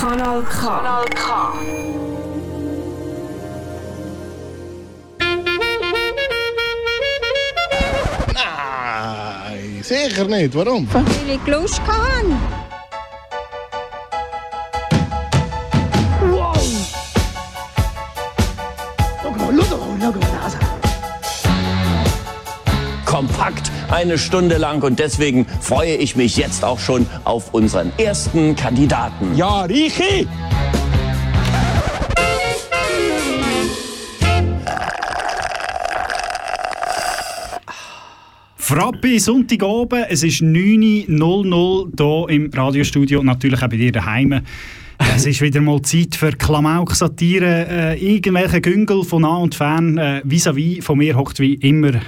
Kanal K. Kanal K. Nein, sicher nicht. Warum? Weil ich Lust hatte. kompakt eine Stunde lang und deswegen freue ich mich jetzt auch schon auf unseren ersten Kandidaten. Ja, Richi! Frappi, Sonntagabend, es ist 9.00 hier im Radiostudio, natürlich auch bei dir daheim. Es ist wieder mal Zeit für Klamauk-Satire, äh, irgendwelche Güngel von nah und fern. Äh, vis-à-vis von mir hockt wie immer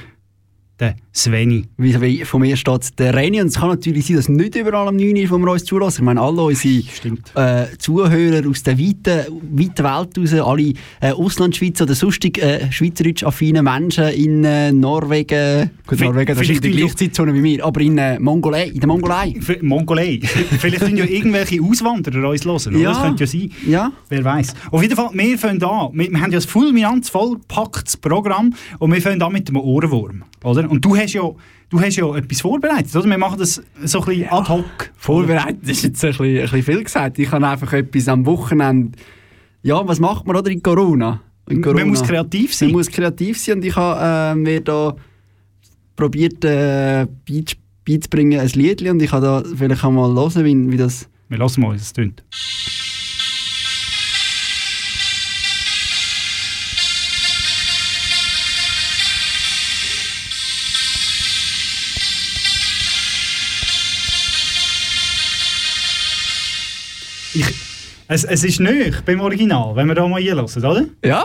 der Sveni. Wie, von mir steht der Reini. Und es kann natürlich sein, dass nicht überall am 9 Uhr von wir uns zulassen. Ich meine, alle unsere äh, Zuhörer aus der weiten, weiten Welt raus, alle äh, Auslandschweizer oder sonstig äh, schweizerisch affine Menschen in äh, Norwegen, gut, Vi- Norwegen, das ist vielleicht die die gleiche Zeitzone wie mir, aber in äh, Mongolei, in der Mongolei. F- Mongolei. Vielleicht sind ja irgendwelche Auswanderer uns hören. Ja. Das könnte ja sein. Ja. Wer weiß. Auf jeden Fall, wir fangen an. Wir, wir haben ja ein fulminant vollgepacktes Programm und wir fangen an mit dem Ohrenwurm. Oder? Und du hast ja, du hast ja etwas vorbereitet. Oder? Wir machen das so ein bisschen ad hoc. Vorbereitet ist jetzt ein bisschen, ein bisschen viel gesagt. Ich habe einfach etwas am Wochenende. Ja, was macht man oder in Corona? In Man muss kreativ sein. Man muss kreativ sein und ich habe äh, mir da probiert äh, beiz- beizubringen ein Liedli und ich habe da vielleicht auch mal hören, wie, wie das... Wir lassen mal, wie es tönt. Es, es ist nicht beim Original, wenn wir da mal hier hören, oder? Ja,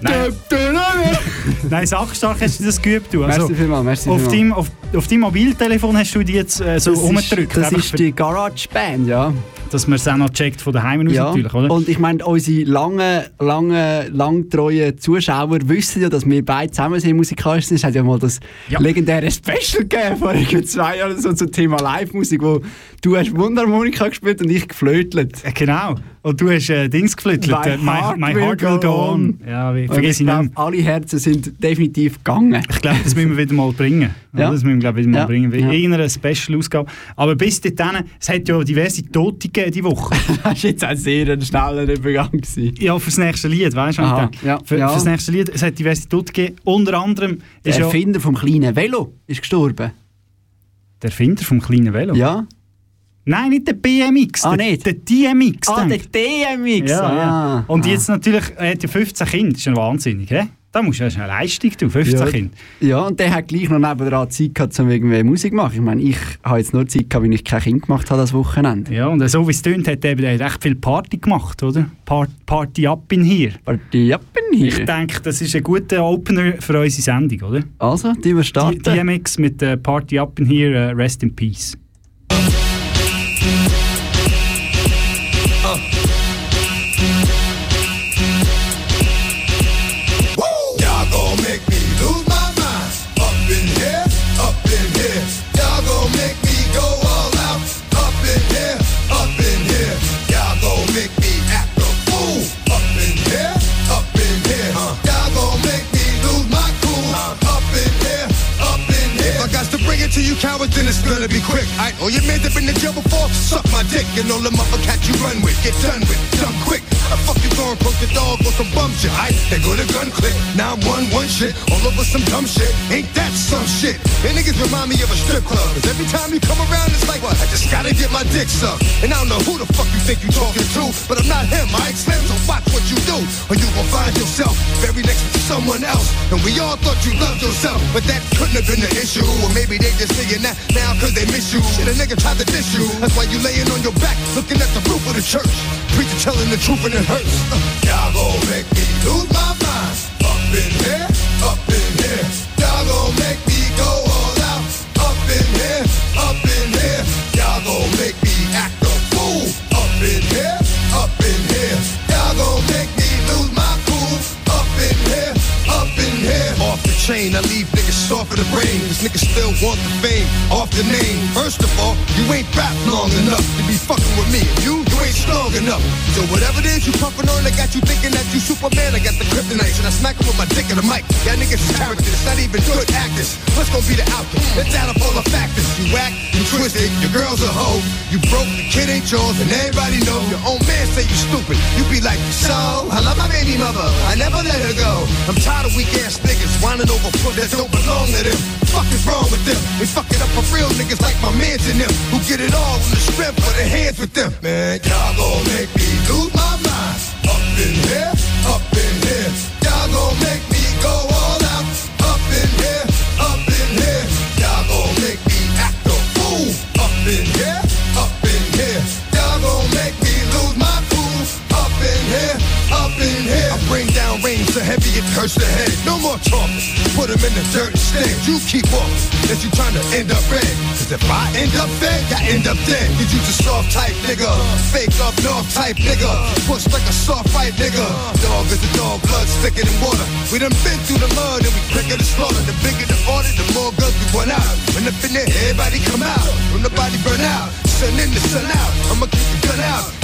Nein, Nein sackstark hast du das geübt. Du. Also, Merci vielmals, merci auf, deinem, auf, auf deinem Mobiltelefon hast du die jetzt äh, so das ist, umgedrückt. das ist die Garage Band, ja. Dass man es auch noch checkt von daheim aus ja. natürlich, oder? Und ich meine, unsere lange, lange, langtreuen Zuschauer wissen ja, dass wir beide zusammen sind musikalisch. Es hat ja mal das Ja. legendäre Special gegeben vor zwei Jahren so zum Thema Live-Musik, wo du hast Mundharmonika gespielt und ich geflötelt. Äh, genau. Und du hast äh, Dings geflüttelt. My äh, heart my will heart will go go on. on. Ja, ich ich nicht. glaube, mehr. alle Herzen sind definitiv gegangen. Ich glaube, das müssen wir wieder mal bringen. Ja. Das müssen wir glaub, ich, wieder mal Ja. bringen. Ja. Irgendeine Special-Ausgabe. Aber bis dahin, es hat ja diverse Tote gegeben diese Woche. Das war jetzt auch sehr ein schneller Übergang. gewesen. ja, fürs nächste Lied, weißt du? Ich ja, Für, ja. Fürs nächste Lied, es hat diverse Tote gegeben. Unter anderem Der ist ja Erfinder vom kleinen Velo ist gestorben. der Erfinder vom kleinen Velo. Ja. Nein, nicht der BMX. Ah, der, nicht? Der DMX. Ah, der denk. DMX. Ja, ah. ja. Und ah. jetzt natürlich, er hat ja 15 Kinder, das ist ja wahnsinnig, hä? Da musst du ja eine Leistung tun, 15 Ja. Kinder. Ja, und der hat gleich noch nebenan Zeit gehabt, um irgendwie Musik zu machen. Ich meine, ich habe jetzt nur Zeit gehabt, weil ich kein Kind gemacht habe das Wochenende. Ja, und so wie es tönt, hat eben der echt viel Party gemacht, oder? Par Party up in here. Party ab in Ich hier. denke, das ist ein guter Opener für unsere Sendung, oder? Also, die wir starten. DMX mit äh, Party up in here, äh, Rest in Peace. Sucked. And I don't know who the fuck you think you talking to, but I'm not him. I Slim, so watch what you do, or you gon' find yourself very next to someone else. And we all thought you loved yourself, but that couldn't have been the issue. Or maybe they just saying that now cause they miss you. Shit, a nigga tried to diss you. That's why you laying on your back, looking at the roof of the church. Preacher telling the truth and it hurts. Uh, y'all gon' make me lose my mind. Up in here, want the fame off the name. First of all, you ain't rap long enough to be fucking with me. You, you ain't strong enough. So whatever it is you pumping on, I got you thinking that you Superman. I got the kryptonite, and I smack him with my dick in the mic. Y'all niggas is characters, not even good actors. What's gonna be the outcome? Let's add up all the factors. You whack, you twisted, your girl's a hoe. You broke, the kid ain't yours, and everybody know. Your own man say you stupid. You be like, so, I love my baby mother. I never let her go. I'm tired of weak ass niggas whining over foot that don't belong to them. Niggas like my mans and them who get it all on the strength of their hands with them. Man, y'all gon' make me lose my mind. Up in here, up in here. Y'all gon' make me go all out. Up in here, up in here. Y'all gon' make me act a fool. Up in here, up in here. Y'all gon' make me lose my cool. Up in here, up in here. I bring down rain so heavy it hurts the head. No more talking. Put 'em in the dirt instead. You keep walking. That you trying to end up red. Cause if I end up dead, I end up dead. You just soft type nigga. Fake up north type nigga. Push like a soft fight nigga. Dog is a dog, blood thicker than water. We done been through the mud and we quicker to slaughter. The bigger the order, the more guns we want out. When up in everybody come out. When the body burn out. Sun in the sun out. I'ma keep the gun out.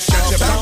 Shut your mouth.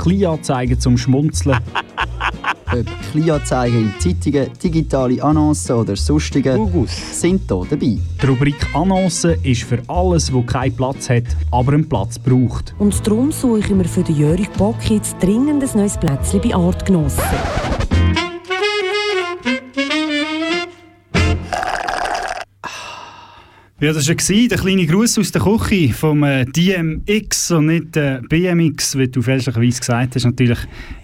Kleinanzeigen zum Schmunzeln. Ob Kleinanzeigen in Zeitungen, digitale Annoncen oder sonstige sind hier dabei. Die Rubrik Annoncen ist für alles, wo keinen Platz hat, aber einen Platz braucht. Und darum suche ich mir für den Jörg Bock jetzt dringend ein neues Plätzchen bei Artgenossen. Ja, das war ja der kleine Gruß aus der Küche vom äh, DMX und nicht äh, BMX, wie du fälschlicherweise gesagt hast. Natürlich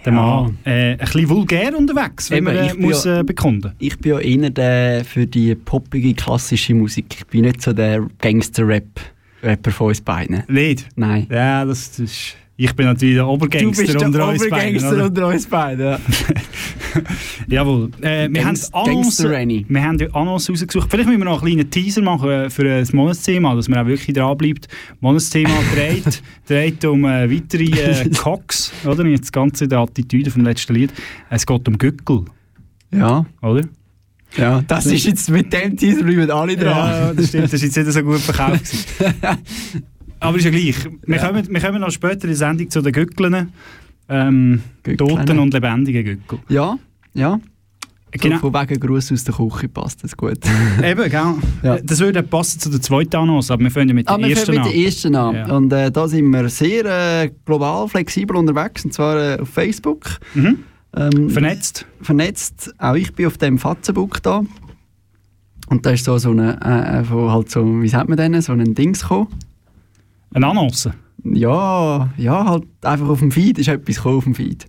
der Mann äh, ein bisschen vulgär unterwegs, wenn Eben, man äh, muss, ja- äh, bekunden. Ich bin ja eher der für die poppige, klassische Musik. Ich bin nicht so der Gangster-Rap-Rapper von uns beiden. Nicht? Nein. Ja, das, das ist... Ich bin natürlich der Obergangster unter uns beiden. oder? unter uns beiden. Ja. Jawohl. Äh, wir, haben Gangs- Gangster Renny. wir haben ja Annoncen rausgesucht. Vielleicht müssen wir noch einen kleinen Teaser machen äh, für das Monatsthema, dass man auch wirklich dranbleibt. Monatsthema dreht, dreht um äh, weitere äh, Cox, oder? Jetzt das Ganze in der Attitüde vom letzten Lied. Es geht um Gückel, ja. oder? Ja, das ist jetzt mit dem Teaser bleiben alle Ja, das stimmt. Das ist jetzt nicht so gut verkauft. Aber ist ja gleich. Wir, Ja. Kommen, wir kommen noch später in der Sendung zu den Gückeln. Ähm, Gückeln. toten und lebendigen Gückel. Ja, ja. Genau. So von wegen Gruß aus der Küche passt das gut. Eben, gell? Ja. Das würde passen zu der zweiten Annonce, aber wir fangen mit der Ah, wir ersten fangen mit an. der ersten an. Ja. Und äh, da sind wir sehr äh, global, flexibel unterwegs, und zwar äh, auf Facebook. Mhm. Ähm, Vernetzt. vernetzt. Auch ich bin auf dem Fatzenbook da. Und da ist so, so eine, äh, äh, halt so, wie sagt man denn, so ein Dings gekommen. Eine Annonce. Ja, ja, halt einfach auf dem Feed ist etwas gekommen auf dem Feed.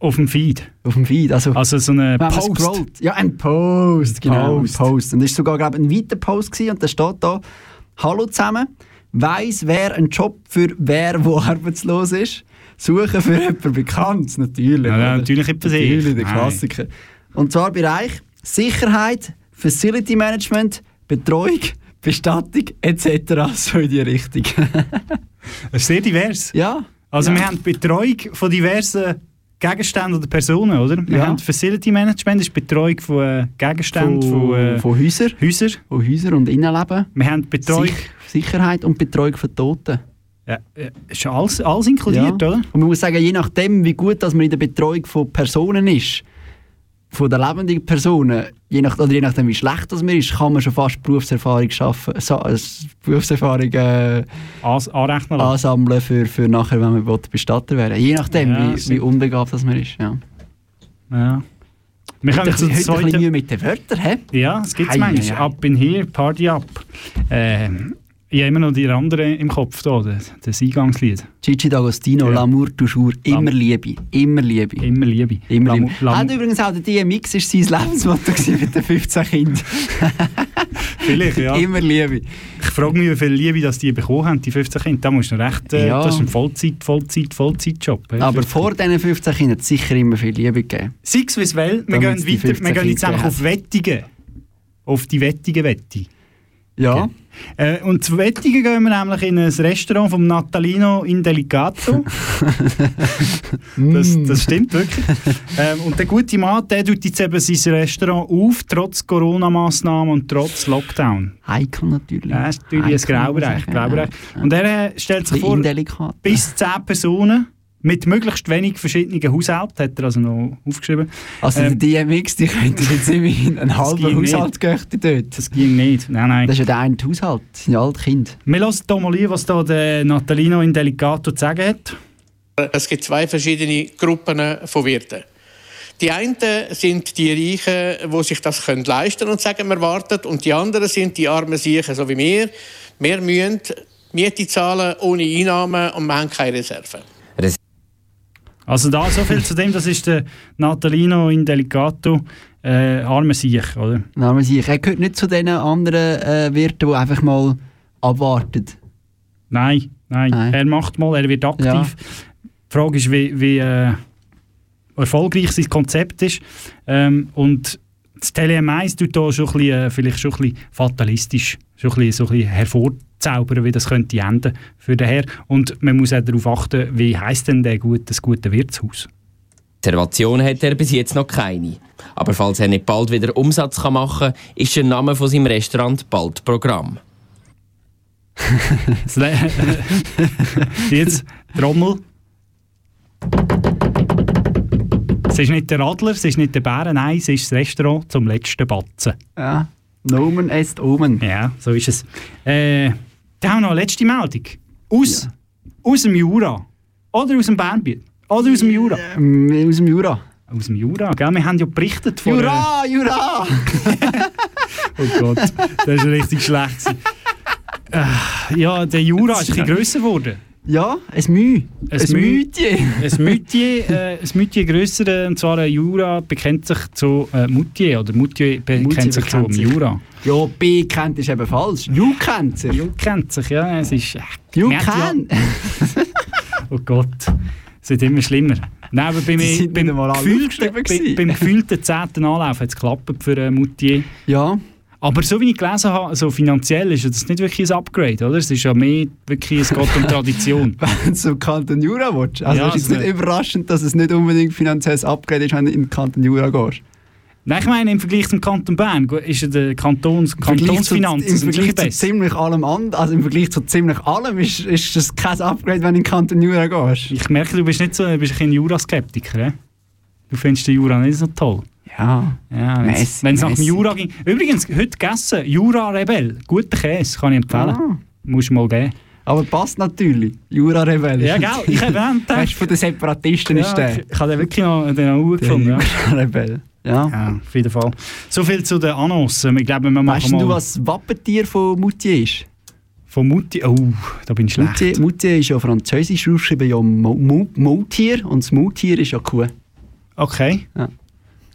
Auf dem Feed. Auf dem Feed. Also, Also so eine Post. scrollt. Ja, ein Post, genau, Post. ein Post. Und das ist sogar, glaube ich, ein weiter Post gewesen, und da steht da, «Hallo zusammen, weiss, wer einen Job für wer, wo arbeitslos ist, suchen für jemanden Bekanntes, natürlich. Ja, ja, natürlich sich. Natürlich, der Nein. Klassiker. Und zwar Bereich Sicherheit, Facility Management, Betreuung, Bestattung etc. So in die Richtung. Das ist sehr divers. ja. Also ja. wir haben die Betreuung von diversen Gegenständen oder Personen, oder? Wir Ja. haben Facility Management, das ist die Betreuung von äh, Gegenständen, von, von, äh, von Häusern, Häusern. von Häusern und Innenleben. Wir haben Betreuung... Sich Sicherheit und Betreuung von Toten. Ja, ja, ist alles, alles inkludiert, Ja. oder? Und man muss sagen, je nachdem, wie gut dass man in der Betreuung von Personen ist, von den lebenden Personen, je, nach, oder je nachdem, wie schlecht das man ist, kann man schon fast Berufserfahrung schaffen, so, äh, Berufserfahrung äh, As anrechnen ansammeln für, für nachher, wenn man Bestatter werden Je nachdem, Ja, wie, wie unbegabt das man ist. Ja. Ja. Wir Heute, kommen heute zu ein bisschen zweiten... Mühe mit den Wörtern, hä? Ja, es gibt Ei, manchmal. Up in here, Party up. Ähm, ich habe immer noch die anderen im Kopf, da, das, das Eingangslied. Gigi D'Agostino, Ja. L'amour toujours, immer Lam- Liebe, immer Liebe. Immer Liebe. Immer Liebe. Lamu- Hat übrigens auch der DMX ist sein Lebensmotto mit den 15 Kindern. Vielleicht, ja. Immer Liebe. Ich frage mich, wie viel Liebe das die bekommen haben, die 15 Kinder. Da musst du recht... Äh, Ja. Das ist ein Vollzeit, Vollzeit, Vollzeitjob. äh, Aber 15 vor diesen 15 Kindern hat es sicher immer viel Liebe gegeben. Sei es wie es will, wir Damit's gehen weiter. 15 Wir gehen jetzt einfach auf Wettigen. Auf die Wettigen Wette. Ja. Äh, und zu Wettigen gehen wir nämlich in ein Restaurant vom Natalino Indelicato. das, das stimmt wirklich. ähm, und der gute Mann, der tut jetzt eben sein Restaurant auf, trotz Corona-Massnahmen und trotz Lockdown. Heikel natürlich. Ja, ist natürlich ein Heikel, muss Graubereich. Graubereich. Und er äh, stellt sich Ein vor, bis 10 Personen mit möglichst wenig verschiedenen Haushalten, hat er also noch aufgeschrieben. Also Ähm, der DMX, die könnten jetzt immerhin einen halben. Haushalt göchten dort. Das ging nicht. Nein, nein. Das ist ja der eine Haushalt, das sind ja alte Kinder. Wir hören hier mal ein, was da der Natalino Indelicato zu sagen hat. Es gibt zwei verschiedene Gruppen von Wirten. Die einen sind die Reichen, die sich das können leisten und sagen, wir warten. Und die anderen sind die armen Siechen, so wie wir. Wir müssen Miete zahlen ohne Einnahmen und wir haben keine Reserven. Also da so viel zu dem, das ist der Natalino Indelicato, äh, armer Sieg, oder? Man sich. Er gehört nicht zu den anderen äh, Wirten, die einfach mal abwarten. Nein, nein, Nein. Er macht mal, er wird aktiv. Ja. Die Frage ist, wie, wie äh, erfolgreich sein Konzept ist. Ähm, und das TLM1 tut da schon ein bisschen, äh, vielleicht schon ein bisschen fatalistisch, schon ein bisschen, so ein bisschen hervorzaubern, wie das könnte enden für den Herr. Und man muss auch darauf achten, wie heisst denn der gut, das gute Wirtshaus? Reservation hat er bis jetzt noch keine. Aber falls er nicht bald wieder Umsatz kann machen kann, ist der Name von seinem Restaurant bald Programm. Jetzt, Trommel. Es ist nicht der Adler, es ist nicht der Bären, nein, es ist das Restaurant zum letzten Batzen. Ja. Nomen est Omen. Ja, so ist es. Äh, dann haben wir noch eine letzte Meldung. Aus, aus dem Jura. Oder aus dem Bernbiet. Oder aus dem Jura. Ähm, aus dem Jura. Aus dem Jura, gell? Wir haben ja berichtet von... Jura, Jura! Oh Gott, das ist richtig schlecht. Äh, ja, der Jura ist ein bisschen grösser geworden. Ja, ein Müh. Ein Ein. Mütje. Ein Mütier, äh, ein grösser, äh, und zwar ein Jura bekennt sich zu äh, Moutier, oder Moutier bekennt Moutier sich zu sich. Jura. Ja, B kennt ist eben falsch. Ju kennt sich. Ju kennt sich, ja, es ist... Äh, Ju kennt. Oh Gott, es wird immer schlimmer. Nein, aber beim, alle gefühlten, aufgeschrieben bei, gewesen. beim gefühlten zehnten Anlauf hat es geklappt für äh, Moutier. Ja. Aber so wie ich gelesen habe, also finanziell ist das nicht wirklich ein Upgrade, oder? Es ist ja mehr wirklich ein Gott und Tradition. Wenn du zum Kanton Jura willst. Also Ja, es ist also- nicht überraschend, dass es nicht unbedingt finanzielles Upgrade ist, wenn du in den Kanton Jura gehst. Nein, ich meine, im Vergleich zum Kanton Bern ist ja der Kantons, Im Vergleich zu- Im Vergleich zu ziemlich allem anderen, also im Vergleich zu ziemlich allem ist, ist das kein Upgrade, wenn du in den Kanton Jura gehst. Ich merke, du bist nicht so, du bist ein Jura-Skeptiker, eh? Du findest den Jura nicht so toll. Ja. Ja, wenn es nach dem. Jura ging. Übrigens, heute gegessen, Jura-Rebell. Guter Käse, kann ich empfehlen. Ah. Musst du mal geben. Aber passt natürlich. Jura-Rebell. Ja, gell? Ich habe auch Weißt du, von den Separatisten ist Ja, der. ich, ich habe den wirklich noch, den noch gut gefunden. Ja. Jura-Rebell. Ja. ja, auf jeden Fall. So viel zu den Annos. Ich glaube, wir machen Weißt mal du, was das Wappentier von Moutier ist? von Mutti. Oh, da bin ich schlecht. Moutier, Moutier ist ja französisch ausgeschrieben, ja Mo- Mo- Maultier und das Maultier ist ja Kuh. Okay. Ja.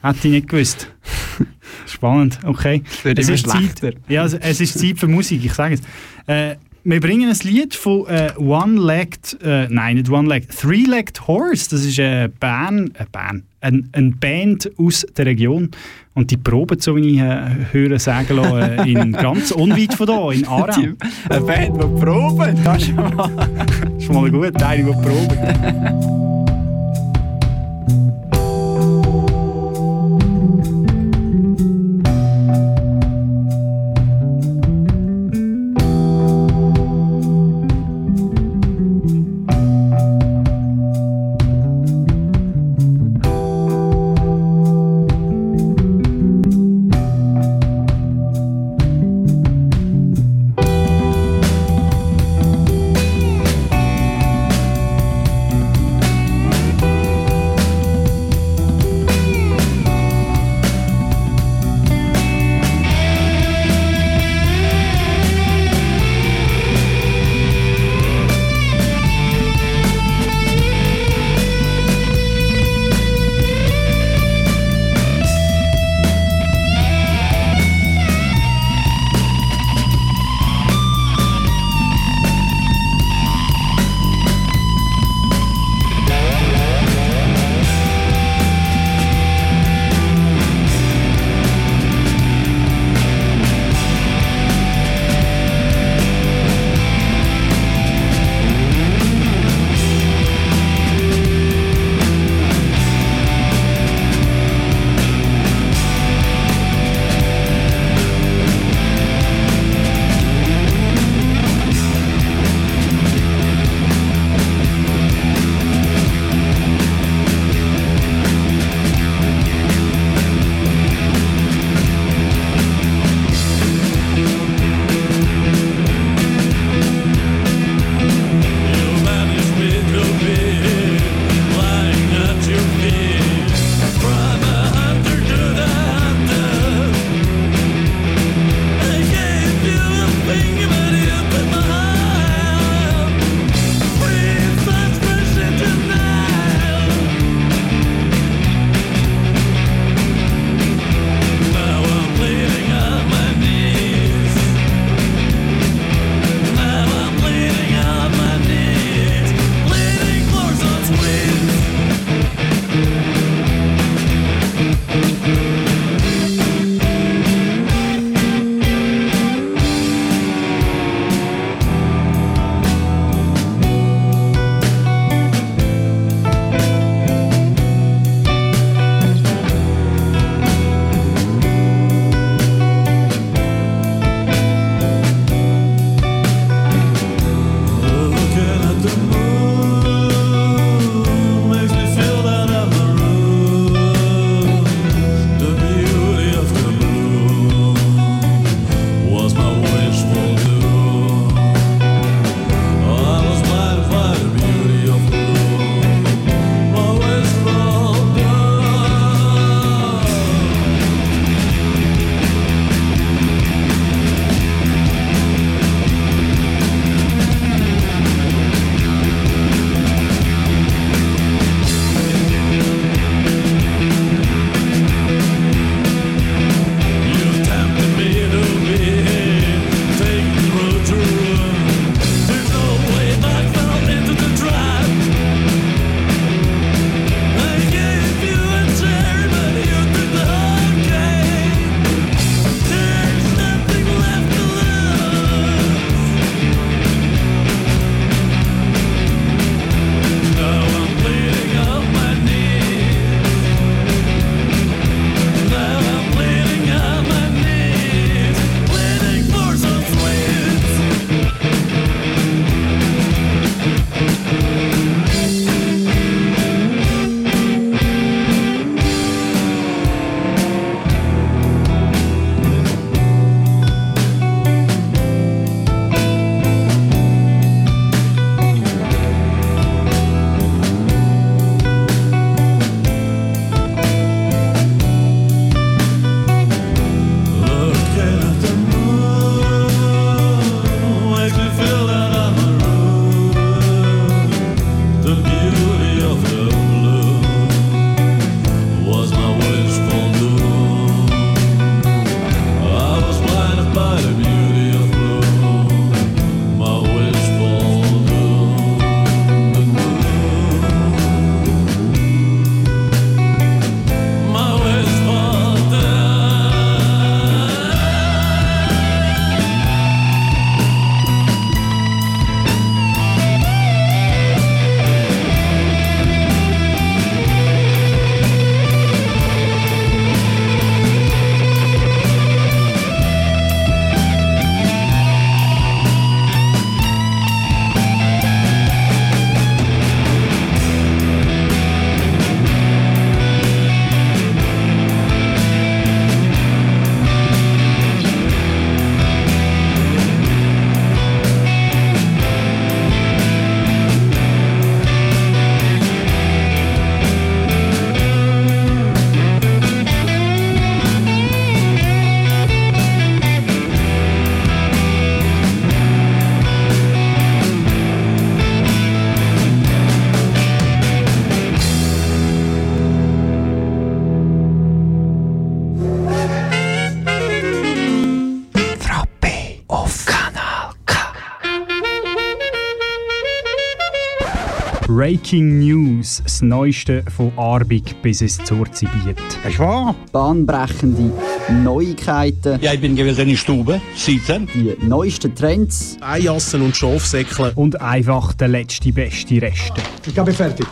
Hätte ich nicht gewusst. Spannend, okay. Immer ist schlechter. Zeit, ja, es- es ist Zeit für Musik, ich sage es. Äh, wir bringen ein Lied von äh, One-Legged, äh, nein, nicht One-Legged, Three-Legged Horse. Das ist eine Band, eine Band, ein, eine Band aus der Region. Und die proben, so wie ich äh, höre sagen lassen, äh, in ganz unweit von hier, in Aarau. Eine Band, die proben, das ist schon mal... Ist mal gut, eine, die proben. Breaking News, das Neueste von Arbig bis ins Zurzibiet. Das ist wahr. Bahnbrechende Neuigkeiten, Ja, ich bin gewesen in der Stube, sitzen. die neuesten Trends. Eijassen und Schafsäckle. Und einfach der letzte beste Reste. Ich glaube, fertig.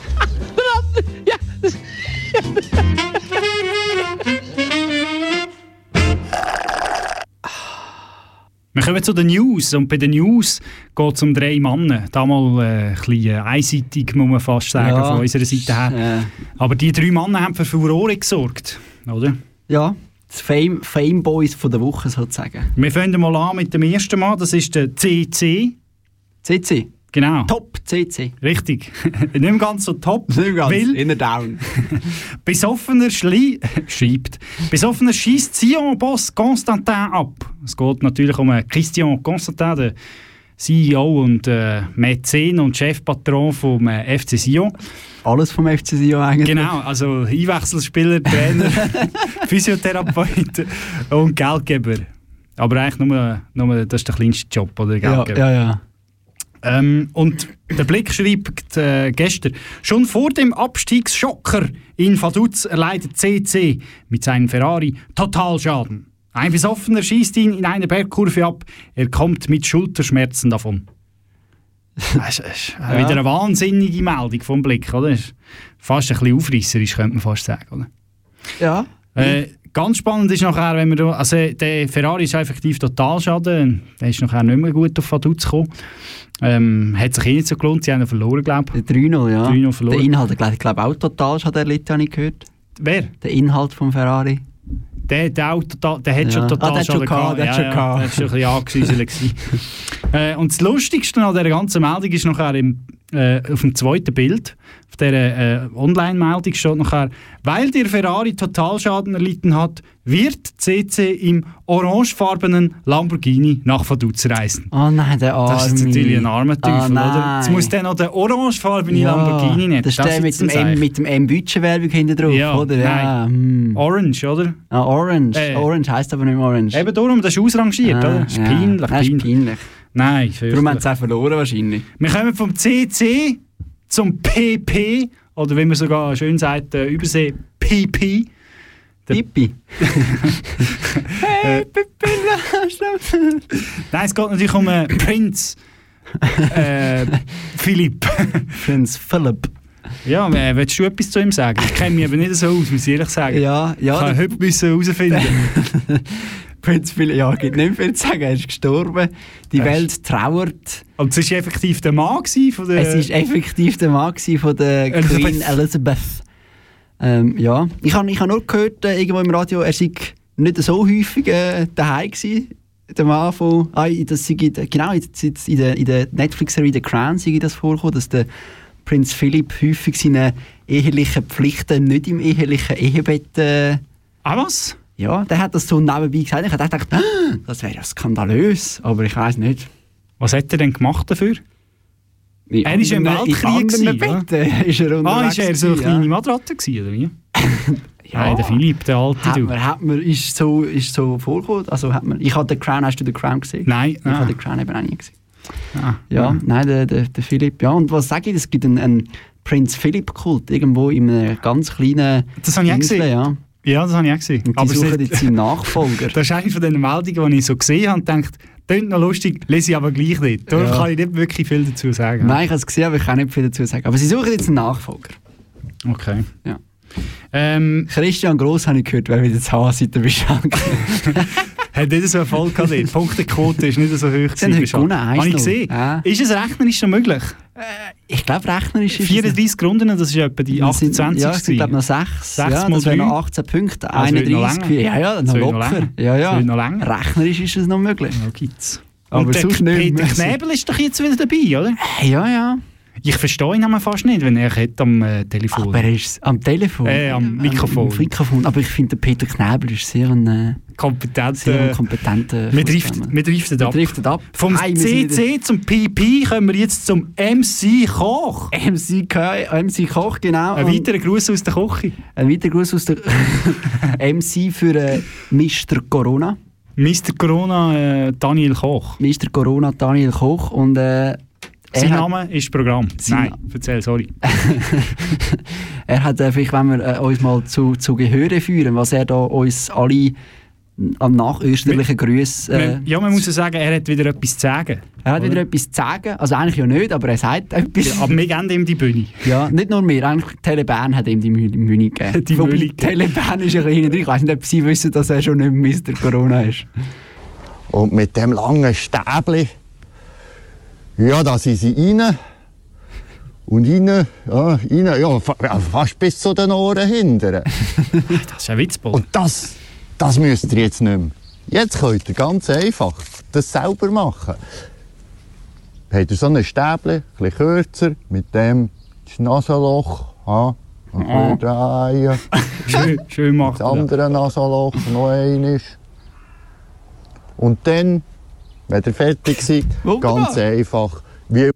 Kommen zu den News. Und bei den News geht es um drei Männer. Damals äh, ein bisschen einseitig, muss man fast sagen, Ja. von unserer Seite her. Äh, Aber die drei Männer haben für Furore gesorgt. Oder? ja, das Fame, Fame Boys von der Woche sozusagen. Wir fangen mal an mit dem ersten Mann. Das ist der CC. CC. Genau. Top CC. Richtig. Nicht mehr ganz so top. Weil Inner down. besoffener Schli schreibt. Besoffener schießt Sion-Boss Constantin ab. Es geht natürlich um äh, Christian Constantin, den CEO und äh, Mäzen und Chefpatron vom äh, FC Sion. Alles vom FC Sion eigentlich. Genau, also Einwechselspieler, Trainer, Physiotherapeut und Geldgeber. Aber eigentlich nur, nur das ist der kleinste Job, oder? Ja, Geldgeber. ja, ja. Ähm, und der Blick schreibt äh, gestern, schon vor dem Abstiegsschocker in Vaduz erleidet CC mit seinem Ferrari Totalschaden. Ein Besoffener schießt ihn in eine Bergkurve ab, er kommt mit Schulterschmerzen davon. Das ist, Ja. wieder eine wahnsinnige Meldung vom Blick, oder? Fast ein bisschen aufreisserisch, könnte man fast sagen, oder? Ja. Äh, ganz spannend ist nachher, wenn man also der Ferrari ist effektiv Totalschaden, der ist nachher nicht mehr gut auf Vaduz gekommen. Ähm, hat sich eh nicht so gelohnt, sie haben verloren, glaube ich. Der 3-0, ja. 3-0 verloren. Der Inhalt, ich glaube ich auch total schon erlitten, habe ich gehört. Wer? Der Inhalt vom Ferrari. Der, der, auch total, der hat Ja. schon Ah, total der hat schon gehabt, der hat schon ja, gehabt. Ja, der schon ein bisschen äh, Und das Lustigste an dieser ganzen Meldung ist nachher im, äh, auf dem zweiten Bild, auf dieser äh, Online-Meldung steht nachher, weil der Ferrari Totalschaden erlitten hat, wird CC im orangefarbenen Lamborghini nach Vaduz reisen. Oh nein, der arme. Das ist natürlich ein armer Teufel, Ah, oder? nein. Jetzt muss der noch den orangefarbenen Ja, Lamborghini nehmen. Das ist der mit dem, M, mit dem M-Budget-Werbung hinten drauf, Ja, oder? Ja, hm. Orange, oder? Ah, Orange. Äh. Orange heisst aber nicht mehr Orange. Eben darum, das ist ausrangiert, Ah, oder? Das ist ja. peinlich, Das ist peinlich. Nein, Darum haben sie auch verloren wahrscheinlich. Wir kommen vom CC zum PP, oder wie man sogar schön sagt, äh, Übersee, PP. Der- Pippi. Äh, Nein, es geht natürlich um äh, Prinz äh, Philipp. Prinz Philipp. Ja, äh, willst du etwas zu ihm sagen? Ich kenne mich aber nicht so aus, muss ich ehrlich sagen. Ja, ich ja. habe der heute herausfinden. Prinz Philipp, ja, gibt nicht viel zu sagen. Er ist gestorben. Die ist- Welt trauert. Und es war effektiv der Mann von der... Es war effektiv der Mann von der. Queen Elizabeth. Ähm, ja, ich habe ich hab nur gehört, äh, irgendwo im Radio, er sei nicht so häufig äh, daheim gewesen. Der Mann von, ah, das sei, in der- genau, in, in der, in der Netflix-Serie The Crown sei das vorgekommen, dass der Prinz Philipp häufig seine ehelichen Pflichten nicht im ehelichen Ehebett äh, ah, was? Ja, der hat das so nebenbei gesagt. Ich habe gedacht, ah, das wäre ja skandalös, aber ich weiß nicht. Was hat er denn gemacht dafür? In Er ist im Weltkrieg In Betten ist er Ah, ist er so eine kleine Matratte gewesen, oder wie? Ja. Nein, der Philipp, der alte Hat du. man, hat man, ist so, ist so vorgekommen? Also hat man, ich habe den Crown, hast du den Crown gesehen? Nein, Ich habe ah, den Crown eben auch nie gesehen. ah, Ja, ah. nein, der, der, der Philipp, ja. Und was sage ich, es gibt einen, einen Prinz Philipp-Kult irgendwo in einem ganz kleinen Das habe ich auch Insel, gesehen. ja. Ja, das habe ich auch gesehen. Und die Aber suchen jetzt seinen Nachfolger. das ist eine von den Meldungen, die ich so gesehen habe und dachte, klingt noch lustig, lese ich aber gleich nicht. Da Ja. kann ich nicht wirklich viel dazu sagen. Nein, ich habe es gesehen, aber ich kann nicht viel dazu sagen. Aber sie suchen jetzt einen Nachfolger. Okay. Ja. Ähm, Christian Gross habe ich gehört, zu Hause seit der Beschränkung. hat nicht so Erfolg gehabt. Die Punktequote ist nicht so hoch. Sie haben gewonnen, Habe ich 1-0. gesehen. Ja. Ist es rechnerisch noch möglich? Ich glaube, rechnerisch ist es 34 Runden, das ist etwa die Das sind- 28. Ja, es sind glaube noch 6. Sechs ja, mal das wären drei. noch 18 Punkte, Ah, das wird noch 31. länger. ja, ja, noch noch locker. länger. Ja, ja. noch länger. Rechnerisch ist es noch möglich. Ja, gibt's. Aber Und der sonst nicht Peter. Knebel ist doch jetzt wieder dabei, oder? Ja, ja. Ich verstehe ihn aber fast nicht, wenn er hat am äh, Telefon. Aber er ist am Telefon. Äh, am Mikrofon. Am Mikrofon. Aber ich finde, Peter Knebel ist sehr ein, äh, kompetent. sehr ein kompetenter wir driften, wir driften Wir ab. driften ab. Vom wir sind CC zum PP kommen wir jetzt zum MC Koch. MC, MC Koch, genau. Ein weiterer Gruß aus der Küche. ein weiterer Gruß aus der MC für äh, Mr. Corona. Mr. Corona äh, Daniel Koch. Mr. Corona Daniel Koch und äh, Sein hat- Name ist Programm. Sein- Nein, erzähl, sorry. Er hat äh, vielleicht, wenn wir äh, uns mal zu, zu Gehöre führen, was er da uns alle am nachösterlichen Grüß. Äh, ja, man muss ja sagen, er hat wieder etwas zu sagen. er hat wieder etwas zu sagen. Also eigentlich ja nicht, aber er sagt etwas. Aber wir geben ihm die Bühne. Ja, nicht nur wir, eigentlich Telebahn hat ihm die Mühe gegeben. Die Wobei. Telebahn ist ein bisschen drin. Ich weiß nicht, ob Sie wissen, dass er schon nicht mehr Mr. Corona ist. Und mit dem langen Stäbli, ja, da sind sie rein. Und rein, ja, rein, ja, fa- ja, fast bis zu den Ohren hinten. Das ist ein Witzbold. Und das, das müsst ihr jetzt nicht mehr. Jetzt könnt ihr ganz einfach das selber machen. Habt ihr so ein Stäbli, ein bisschen kürzer, mit dem das Nasenloch, ha, und Ah. drehen. Schön, schön macht Das er andere Nasenloch noch eines. Und dann, wenn ihr fertig seid, Wunderbar. ganz einfach, wie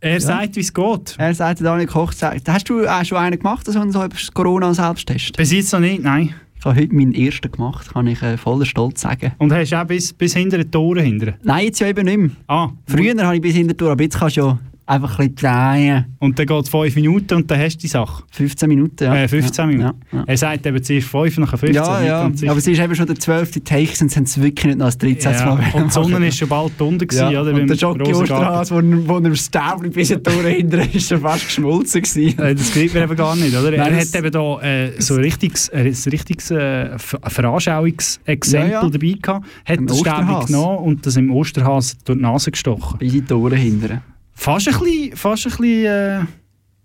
Er sagt, wie es geht. Er sagt, Daniel Koch sagt, hast du auch schon einen gemacht, so einen so einen Corona-Selbsttest? Bis jetzt noch nicht, nein. Ich habe heute meinen ersten gemacht, kann ich äh, voller Stolz sagen. Und hast du auch bis, bis hinter die Tore hinter. Nein, jetzt ja eben nicht mehr. Ah, Früher habe ich bis hinter die Tour, aber jetzt kannst du ja einfach ein bisschen drehen. Und dann geht es 5 Minuten und dann hast du die Sache. 15 Minuten, ja. Äh, 15 ja, Minuten. Ja, ja. Er sagt eben zuerst 5, nachher 15. Ja, ja, aber es ist eben schon der 12. Take, sonst haben sie wirklich nicht noch das 13. ja. Mal Und die Sonne ist schon bald unten, gewesen, ja, oder? und der Jockey Rosengarten. Osterhas, wo, wo er das Stäbli bis in die Tour hinter ist, schon fast geschmolzen gewesen. Das sieht man eben gar nicht, oder? Er hat eben da äh, so ein richtiges, ein richtiges äh, Ver- Veranschauungsexempel dabei gehabt. Hat das Stäbchen genommen und das im Osterhas durch die Nase gestochen. Bis in die Tour hinter. Fast ein bisschen, fast ein bisschen äh,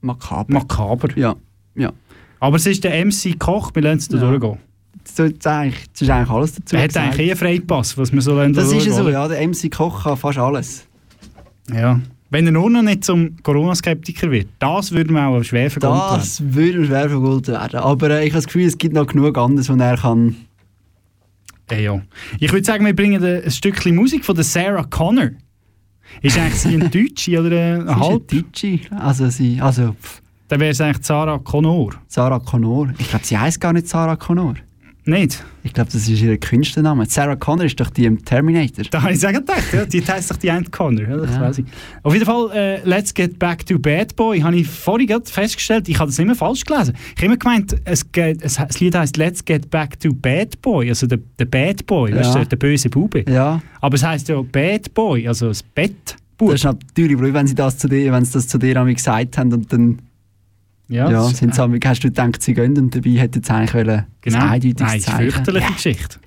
Makaber. makaber. Ja, ja. Aber es ist der MC Koch, wir lassen es da Ja. durchgehen. Das ist eigentlich, das ist eigentlich alles dazu Er hat gesagt. eigentlich eh einen Freipass, was wir so lassen Das da ist ja so, ja. Der MC Koch kann fast alles. Ja. Wenn er nur noch nicht zum Corona-Skeptiker wird, das würde man auch schwer vergolten werden. Das würde schwer vergolten werden. Aber äh, ich habe das Gefühl, es gibt noch genug anderes, was er kann. Ja, ja. Ich würde sagen, wir bringen ein Stückchen Musik von der Sarah Connor. Ist eigentlich sie ein Deutsche oder ein Sie ist eine halb? Deutsche. Also, sie, also pff, Dann wäre es eigentlich Sarah Connor. Sarah Connor. Ich glaube, sie heißt gar nicht Sarah Connor. Nicht? Ich glaube, das ist ihr Künstlername. Sarah Connor ist doch die im Terminator. Da habe ich sagen gedacht, ja, die heisst doch die Ant Connor. Ja, das Ja. ich. Auf jeden Fall, äh, Let's Get Back to Bad Boy, habe ich vorhin gerade festgestellt, ich habe das immer falsch gelesen. Ich habe immer gemeint, es geht, es, das Lied heisst Let's Get Back to Bad Boy, also der, der Bad Boy, weißt Ja. du, der böse Bube. Ja, Aber es heisst ja Bad Boy, also das Bett. das ist natürlich blöd, wenn sie das zu dir, wenn sie das zu dir einmal gesagt haben und dann Ja, ja, das- sind sie, einmal- hast du gedacht, sie gehen und dabei hätten sie eigentlich wollen, genau. ein eindeutiges Nein, eine fürchterliche Geschichte.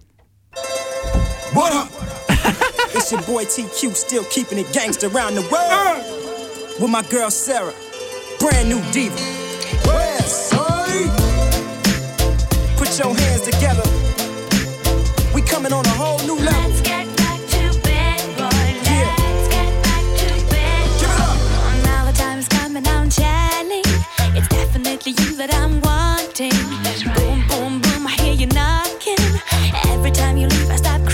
What up? it's your boy TQ, still keeping it gangster around the world. With my girl Sarah, brand new diva. Put your hands together. We coming on a whole new level. That I'm wanting. Boom, boom, boom, I hear you knocking. Every time you leave, I stop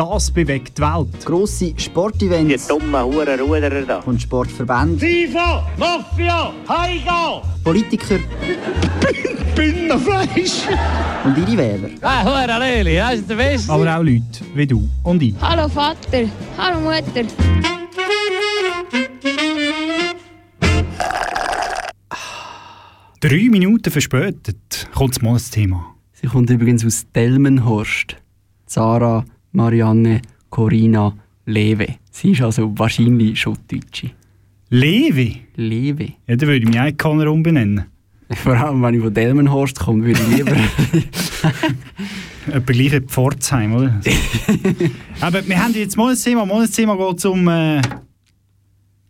«Das bewegt die Welt». Grosse Sportevents. Die dummen Hurenruderer da. Von Sportverbänden. FIFA, Mafia, Heiga! Politiker. Binnenfleisch! Und ihre Wähler. Ah, Hure Leli, das ist der Beste. Aber auch Leute wie du und ich. Hallo Vater, hallo Mutter. Drei Minuten verspätet kommt das Monatsthema. Sie kommt übrigens aus Delmenhorst. Sarah, Marianne, Corina, Lewe. Sie ist also wahrscheinlich schon Deutsche. Levi? Lewe. Ja, dann würde ich mich auch Conor umbenennen. Vor allem, wenn ich von Delmenhorst komme, würde ich lieber... Etwa gleich in Pforzheim, oder? Aber wir haben jetzt Monatsthema. Monatsthema geht um äh,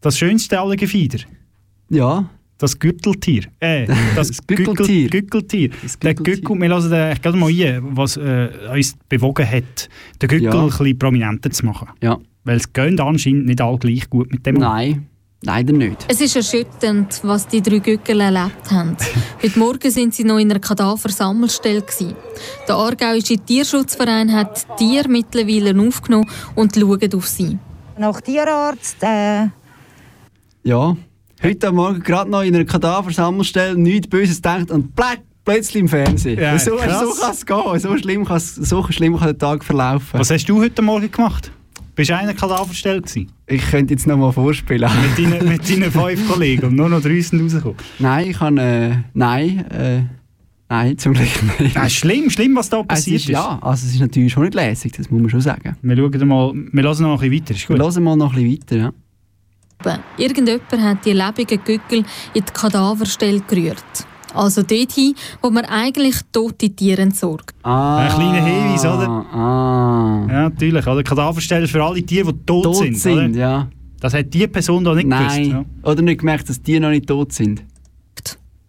das schönste aller Gefieder. Ja. Das Gürteltier. Äh, das, Gückeltier. Gückel- Gückeltier. Der Gückel, wir hören den gerade mal ein, was äh, uns bewogen hat, den Gückel Ja. ein bisschen prominenter zu machen. Ja. Weil es geht anscheinend nicht alle gleich gut mit dem. Nein, leider nicht. Es ist erschütternd, was die drei Gückel erlebt haben. Heute Morgen sind sie noch in einer Kadaversammelstelle. Der Aargauische Tierschutzverein hat die Tiere mittlerweile aufgenommen und schaut auf sie. Nach Tierarzt, äh, Ja. Heute Morgen gerade noch in einer Kadaversammelstelle nichts Böses gedacht und plack, plötzlich im Fernsehen. Ja, so krass. so kann es gehen. So schlimm, so schlimm kann der Tag verlaufen. Was hast du heute Morgen gemacht? Bist du einer Kadaverstelle gewesen? Ich könnte jetzt noch mal vorspielen. Mit deinen, mit deinen fünf Kollegen und nur noch drei sind rausgekommen. Nein, ich kann. Äh, nein, äh, nein, zum Glück nicht. Das ist schlimm, schlimm, was da passiert ist, ja, also es ist natürlich schon nicht lässig, das muss man schon sagen. Wir schauen mal, wir hören noch ein bisschen weiter, ist Wir gut? hören mal noch ein bisschen weiter, ja. Irgendjemand hat die lebenden Gückel in die Kadaverstelle gerührt. Also dorthin, wo man eigentlich tote Tiere entsorgt. Ah, Ein kleiner Hinweis, oder? Ah. Ja, natürlich. Oder? Kadaverstelle ist für alle Tiere, die tot, Tot sind. sind, oder? ja. Das hat die Person da nicht Nein. gewusst. Ja. Oder nicht gemerkt, dass die noch nicht tot sind.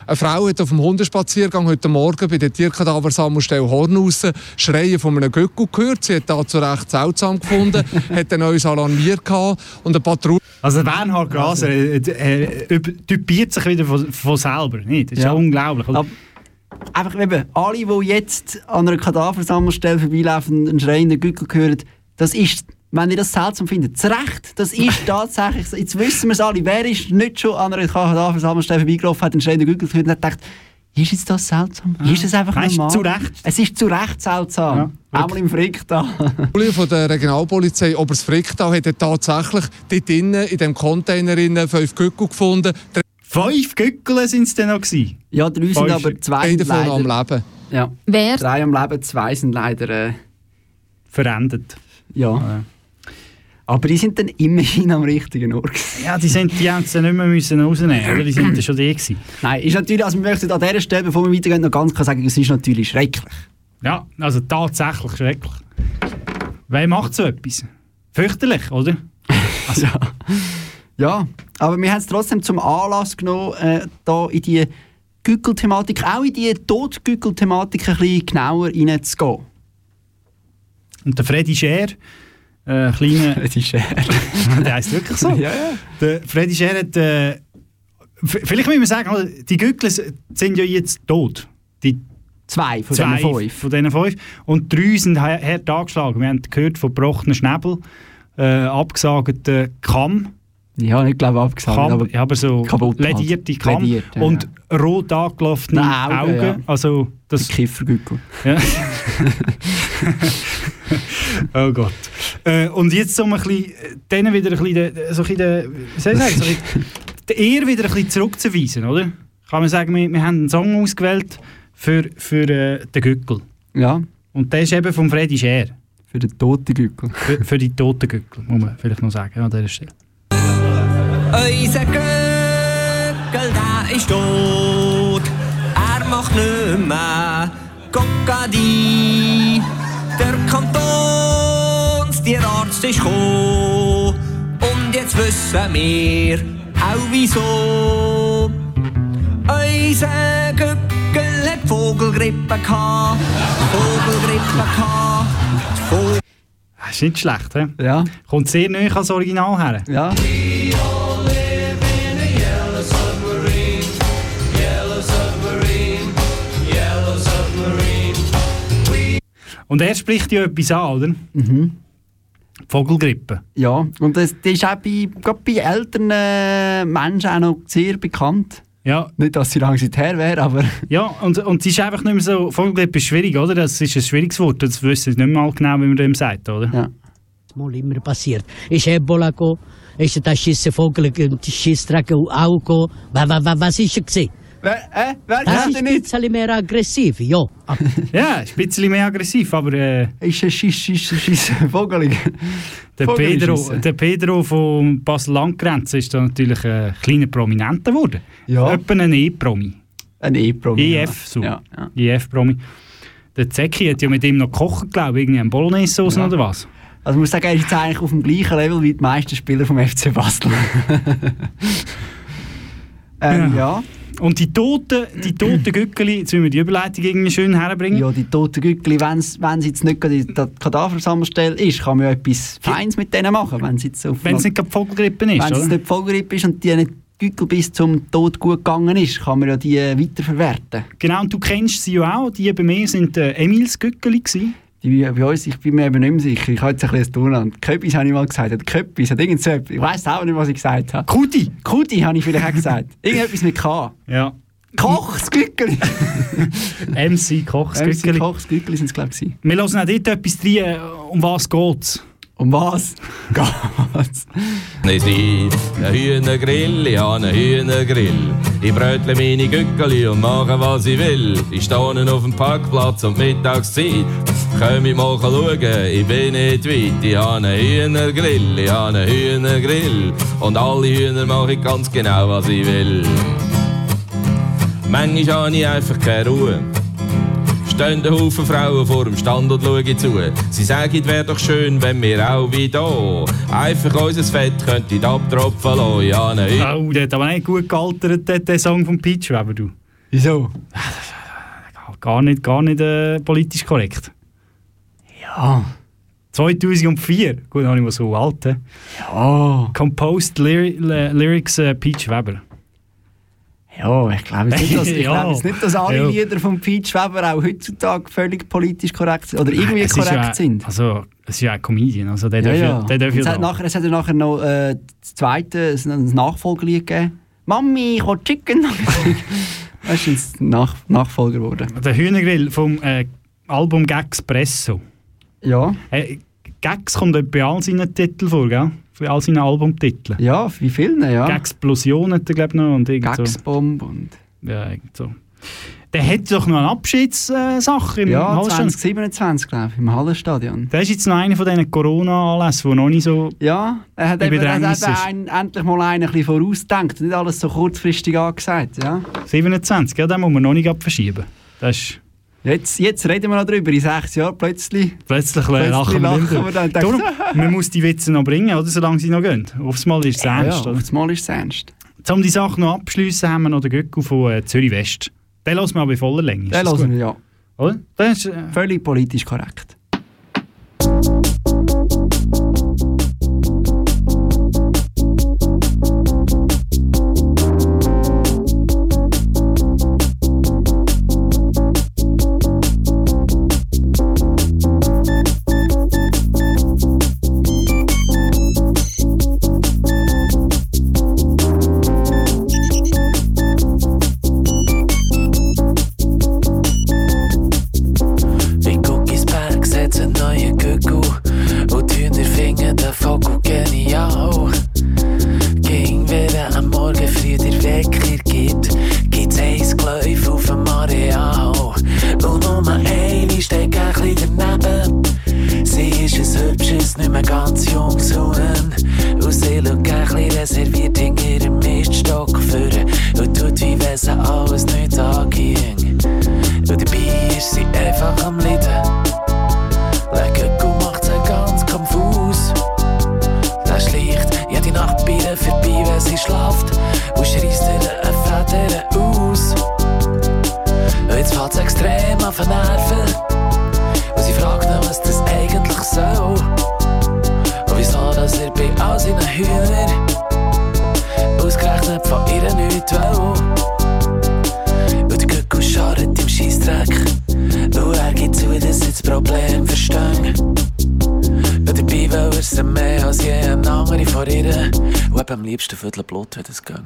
Eine Frau hat auf dem Hundespaziergang heute Morgen bei der Tierkadaversammelstelle Hornhausen Schreien von einem Gückel gehört. Sie hat dazu recht seltsam gefunden, hat dann uns alarmiert gehabt und eine Patrouille... Also Bernhard Graser äh, äh, typiert sich wieder von, von selber. Nicht? Das ist ja. Ja. unglaublich. Aber einfach eben, alle, die jetzt an einer Kadaversammelstelle vorbeilaufen und einen schreienden Gückel hören, das ist, wenn ihr das seltsam findet, zu Recht, das ist tatsächlich so. Jetzt wissen wir es alle, wer ist nicht schon an einer Kadaversammelstelle vorbeigelaufen, hat einen schreienden Gückel gehört und hat gedacht, ist jetzt das seltsam? Ist das einfach Nein, ist normal? zu Recht. Es ist zu Recht seltsam. Auch mal im Frick da. Patrouille von der Regionalpolizei Obersfricktal hat dann tatsächlich dort innen, in dem Container innen fünf Gückel gefunden. Fünf Gückel sind es dann noch gewesen? Ja, drei sind Fünf. aber zwei Beide sind davon leider, am Leben. Ja. Wer? Drei am Leben, zwei sind leider... Äh, Verendet. ja. Aber die sind dann immerhin am richtigen Ort. Ja, die, sind, die haben dann nicht mehr müssen rausnehmen oder? Die sind schon die gewesen. Nein, ist natürlich, also wir möchten an dieser Stelle, bevor wir weitergehen, noch ganz klar sagen, es ist natürlich schrecklich. Ja, also tatsächlich schrecklich. Wer macht so etwas? Fürchterlich, oder? Also, Ja. Ja, aber wir haben es trotzdem zum Anlass genommen, äh, da in die Gückel-Thematik, auch in die Totgückel-Thematik ein bisschen genauer reinzugehen. Und der Freddy Scher, äh, kleiner... Freddy Scher. der heisst wirklich so. Ja, ja. Der Freddy Scher hat... Äh, vielleicht müssen wir sagen, oder, die Gückel sind ja jetzt tot. Die Zwei von zwei diesen fünf. Von diesen fünf. Und drei sind hart angeschlagen. Wir haben gehört von gebrochenen Schnäbel, äh, abgesagten Kamm, Ja, ich glaube abgesagt, aber ja, aber so kaputt halt. ledierte Kamm Lediert, ja, und rot angelaufene Augen. Augen, ja. Also das Kiffergückel. Ja. oh Gott. Äh, und jetzt um ein bisschen, denen wieder ein bisschen, den- so ein bisschen, wie soll ich sagen, so ein bisschen, wieder ein bisschen zurückzuweisen, oder? Kann man sagen, wir, wir haben einen Song ausgewählt für, für äh, den Gückel. Ja. Und der ist eben von Freddy Scher. Für den toten Gückel. Für, für die toten Gückel, muss man vielleicht noch sagen an dieser Stelle. Unser Göckel, der ist tot. Er macht nicht mehr Kokadi. Der Kantonstierarzt ist gekommen. Und jetzt wissen wir auch wieso. Unser Göckel hat Vogelgrippe gehabt. Vogelgrippe gehabt. Vogel ist nicht schlecht, he? Ja. Kommt sehr nahe ans Original her. Ja. Und er spricht ja etwas an, oder? Mhm. Vogelgrippe. Ja, und das, das ist auch bei, gerade bei älteren äh, Menschen auch noch sehr bekannt. Ja. Nicht, dass sie lange her wäre, aber... Ja, und, und es ist einfach nicht mehr so, Vogelgrippe ist schwierig, oder? Das ist ein schwieriges Wort, das wissen wir nicht mal genau, wie man dem sagt, oder? Ja. mal immer passiert. Ist Ebola gekommen, ist der Schissenvogel, die Schissträger auch gekommen. Was, was, was ist er gewesen? Wer, äh, wer Das ist ein bisschen mehr aggressiv, ja. Ja, ein bisschen mehr aggressiv, aber... Äh, ist ein Schiss, Schiss, Schiss, Vogelig. Der Pedro, der Pedro von Basel-Landgrenze ist da natürlich ein kleiner Prominenter geworden. Ja. Etwa ein E-Promi. Ein E-Promi. EF, so. Ja, ja. EF-Promi. Der Zecki hat ja mit ihm noch gekocht, glaube ich, irgendwie eine Bolognese-Sauce Ja. oder was? Also ich muss sagen, er ist jetzt eigentlich auf dem gleichen Level wie die meisten Spieler vom FC Basel. ähm, ja. Und die toten, die toten Gückeli, jetzt müssen wir die Überleitung irgendwie schön herbringen. Ja, die toten Gückeli, wenn es jetzt nicht gerade der Kadaversammelstelle ist, kann man ja etwas Feins mit denen machen. Wenn es jetzt nicht gerade die Vogelgrippe ist, Wenn es nicht Vogelgrippe ist und die nicht Gückel bis zum Tod gut gegangen ist, kann man ja die weiterverwerten. Genau, und du kennst sie ja auch. Die bei mir sind äh, Emils Gückeli gewesen. Die, bei uns, ich bin mir eben nicht mehr sicher. Ich habe jetzt ein bisschen das Durcheinander. Köppis habe ich mal gesagt. Oder Köppis, hat irgend so. Ich weiss auch nicht, was ich gesagt habe. Kuti! Kuti habe ich vielleicht auch gesagt. Irgendetwas mit K. Ja. Kochs Gückeli! MC Kochs MC Gückeli. Kochs Gückeli sind es, glaube ich. Wir hören auch dort etwas rein, um was geht's. Um was geht's? Ich bin ein Hühnergrill, ich habe einen Hühnergrill. Ich brötle meine Gückeli und mache, was ich will. Ich stehe auf dem Parkplatz die Mittagszeit. Könnt mal schauen, ich bin nicht weit. Ich habe einen Hühnergrill, ich habe einen Hühnergrill. Und alle Hühner mache ich ganz genau, was ich will. Manchmal habe ich einfach keine Ruhe. Stehen ein Haufen Frauen vor dem Stand und schauen zu. Sie sagen, es wäre doch schön, wenn wir auch wie da einfach unser Fett könnte abtropfen lassen. Ja, nein. Oh, der hat aber nicht gut gealtert, der, Song von Peach Weber, du. Wieso? Gar nicht, gar nicht äh, politisch korrekt. Ja. 2004, gut, noch nicht mal so alt. he? Ja. Composed Lyri Ly- Lyrics äh, Peach Weber. Ja, ich glaube nicht, dass, ich Ja. glaube nicht, dass alle Ja. Lieder von Peach Weber auch heutzutage völlig politisch korrekt sind. Oder irgendwie Es korrekt ja, sind. Also, es ist ja ein Comedian, also der darf ja, ja. der darf es, hat nachher, es hat ja nachher noch äh, das zweite, ein Nachfolgelied gegeben. Mami, ich will Chicken. das ist ein Nach Nachfolger geworden. Der Hühnergrill vom äh, Album Gagspresso. Ja. Äh, Gags kommt bei all seinen Titeln vor, gell? Für all seine Albumtitel. Ja, wie vielen, ja. Gagsplosion hat er, glaube ich, noch. Und irgend so. Gagsbomb und... Ja, irgend so. Der hat doch noch eine Abschiedssache im Ja, Hallenstadion. 2027, glaube ich, im Hallenstadion. Der ist jetzt noch einer von diesen Corona-Anlässen, der noch nicht so Ja, er hat eben, er hat ein, endlich mal einen ein bisschen vorausgedacht und nicht alles so kurzfristig angesagt. Ja. 27, ja, den muss man noch nicht verschieben. Das ist Jetzt, jetzt reden wir noch drüber, in sechs Jahren plötzlich. plötzlich, Plötzlich lachen wir, lachen mehr. wir dann Darum, man muss die Witze noch bringen, oder, solange sie noch gehen. Aufs Mal ist es Ja, ernst. ja, aufs Mal ist es ernst. Um die Sache noch abschließen, haben wir noch den Göckel von äh, Zürich West. Den lassen wir aber in voller Länge. Ist Den gut? wir, ja. Oder? Das ist, äh, Völlig politisch korrekt. Am liebsten Viertel Blut, wenn es ging.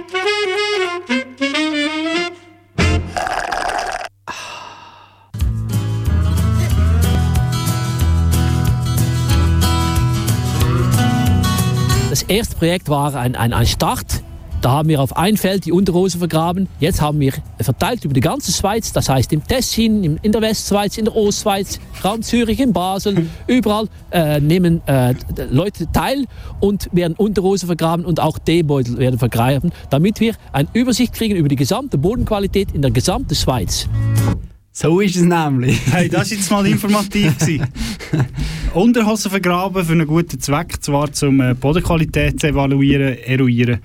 Das erste Projekt war ein, ein, ein Start. Da haben wir auf ein Feld die Unterhose vergraben. Jetzt haben wir verteilt über die ganze Schweiz, das heißt im Tessin, in der Westschweiz, in der Ostschweiz, Raum Zürich, in Basel, überall äh, nehmen äh, Leute teil und werden Unterhose vergraben und auch Teebeutel werden vergraben, damit wir eine Übersicht kriegen über die gesamte Bodenqualität in der gesamten Schweiz. So ist es nämlich. Hey, das war jetzt mal informativ. Unterhosen vergraben für einen guten Zweck, zwar zum äh, Bodenqualität zu evaluieren, eruieren.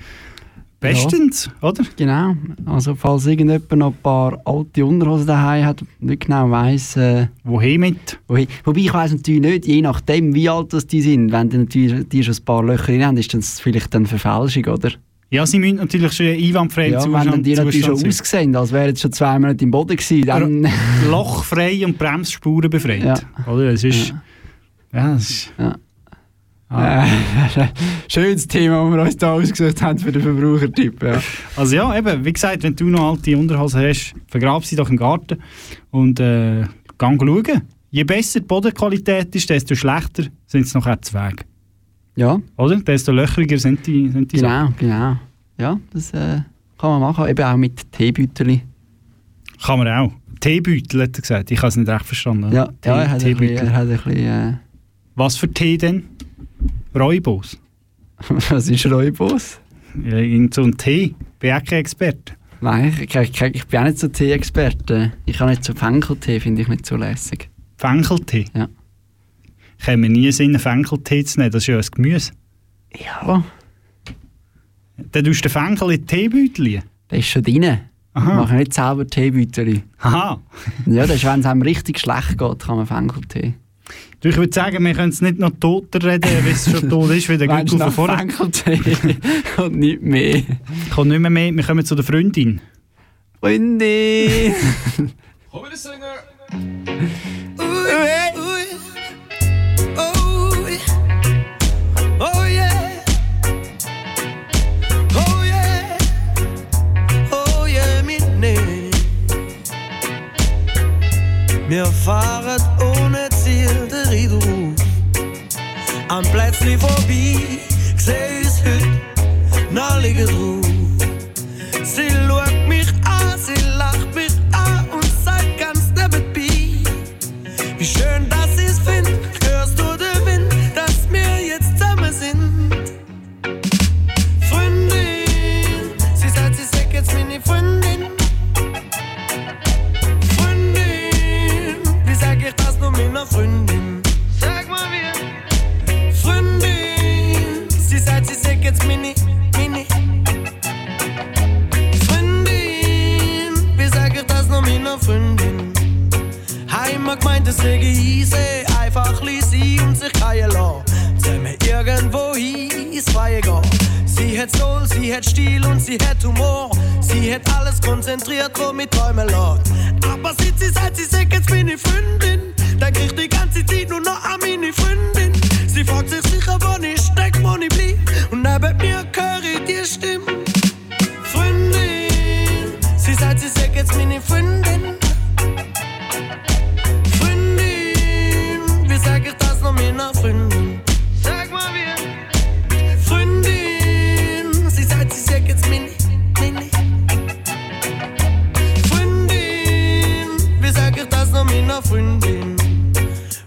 Bestens, oder? Genau. Also falls irgendjemand noch ein paar alte Unterhosen daheim hat nicht genau weiss, äh, wohin mit. Wohin. Wobei ich weiss natürlich nicht, je nachdem wie alt das die sind, wenn die natürlich die schon ein paar Löcher drin haben, ist das vielleicht eine Verfälschung, oder? Ja, sie müssen natürlich schon einwandfrei Ja, wenn dann die natürlich schon aussehen, als wären sie schon zwei Monate im Boden gewesen, dann... Lochfrei und Bremsspuren befreit. Ja. Oder? Es ist. Ja, das ist. Äh, schönes Thema, das wir uns hier ausgesucht haben für den Verbrauchertipp. Ja. Also ja, eben, wie gesagt, wenn du noch alte Unterhosen hast, vergrab sie doch im Garten und äh, gang schauen. Je besser die Bodenqualität ist, desto schlechter sind es nachher zu Weg. Ja. Oder? Desto löchriger sind die, sind die Genau, genau. Ja, das äh, kann man machen, eben auch mit Teebeuteln. Kann man auch. Teebeutel, hat er gesagt. Ich habe es nicht recht verstanden. Ja, Tee, ja er, hat ein bisschen, er hat ein bisschen... Äh, Was für Tee denn? Rooibos. was ist Rooibos? Ja, irgend so ein Tee. Bin auch kein Experte. Nein, ich, ich, ich bin auch nicht so Tee-Experte. Ich habe nicht so Fenkeltee, finde ich nicht so lässig. Fenkeltee? Ja. Habe mir nie Sinn, einen Fenkeltee zu nehmen. Das ist ja ein Gemüse. Ja. Dann tust du den Fenkel in die Teebeutel. Der ist schon drin. Aha. Ich mache nicht selber Teebeutel. Aha. Ja, das ist, wenn es einem richtig schlecht geht, kann man Fenkeltee. Du, ich würde sagen, wir können es nicht noch toter reden, wie es schon tot ist, wie der Gürtel von vorher. Fenkeltee und nicht mehr? Kommt nicht mehr mehr, wir kommen zu der Freundin. Freundin! Komm wieder singen! Oh Wir fahren ohne Ziel der Riederruf. Am Plätzli vorbei, seh es heute, na liege drauf. Sie schaut mich an, sie lacht mich an und sagt ganz nebenbei, wie schön, Freundin. Heimat gemeint, es sei easy, einfach ließ sein und sich keinen lassen. Zusammen irgendwo hin ins Freie gehen. Sie hat Soul, sie hat Stil und sie hat Humor. Sie hat alles konzentriert, womit träumen lässt. Aber sieht sie, seit sie sagt, jetzt bin ich Freundin. Dann ich die ganze Zeit nur noch an meine Freundin. Sie fragt sich sicher, wann ich steck, wann ich bleib. Und neben mir höre ich die Stimme. Jetzt meine Freundin. Freundin, wie sag ich das noch meiner Freundin? Sag mal wie. Freundin, sie sagt, sie sagt jetzt meine, meine. Freundin, wie sag ich das noch meiner Freundin?